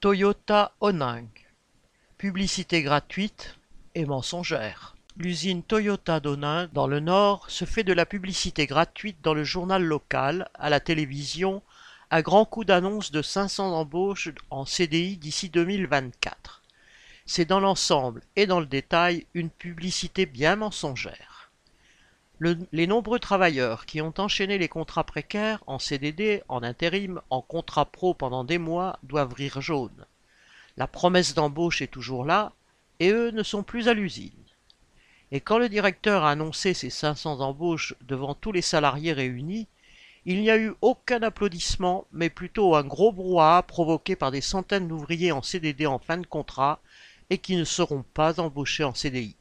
Toyota Oning. Publicité gratuite et mensongère. L'usine Toyota d'Onin, dans le Nord, se fait de la publicité gratuite dans le journal local, à la télévision, à grands coups d'annonce de 500 embauches en CDI d'ici 2024. C'est dans l'ensemble et dans le détail une publicité bien mensongère. Le- les nombreux travailleurs qui ont enchaîné les contrats précaires en CDD, en intérim, en contrat pro pendant des mois doivent rire jaune. La promesse d'embauche est toujours là, et eux ne sont plus à l'usine. Et quand le directeur a annoncé ces 500 embauches devant tous les salariés réunis, il n'y a eu aucun applaudissement, mais plutôt un gros brouhaha provoqué par des centaines d'ouvriers en CDD en fin de contrat et qui ne seront pas embauchés en CDI.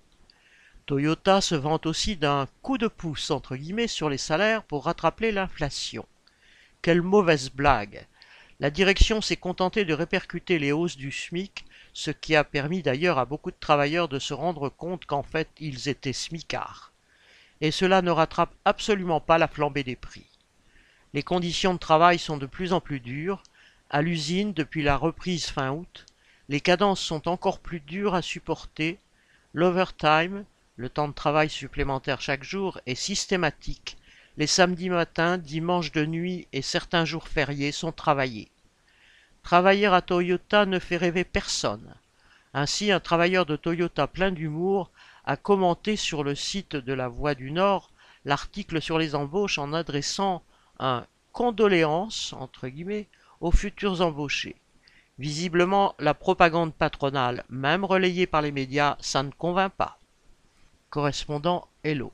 Toyota se vante aussi d'un coup de pouce entre guillemets sur les salaires pour rattraper l'inflation. Quelle mauvaise blague. La direction s'est contentée de répercuter les hausses du SMIC, ce qui a permis d'ailleurs à beaucoup de travailleurs de se rendre compte qu'en fait ils étaient smicards. Et cela ne rattrape absolument pas la flambée des prix. Les conditions de travail sont de plus en plus dures. À l'usine, depuis la reprise fin août, les cadences sont encore plus dures à supporter. L'overtime, le temps de travail supplémentaire chaque jour, est systématique. Les samedis matins, dimanches de nuit et certains jours fériés sont travaillés. Travailler à Toyota ne fait rêver personne. Ainsi, un travailleur de Toyota plein d'humour a commenté sur le site de la Voix du Nord l'article sur les embauches en adressant un condoléance entre guillemets aux futurs embauchés. Visiblement, la propagande patronale, même relayée par les médias, ça ne convainc pas. Correspondant Hello.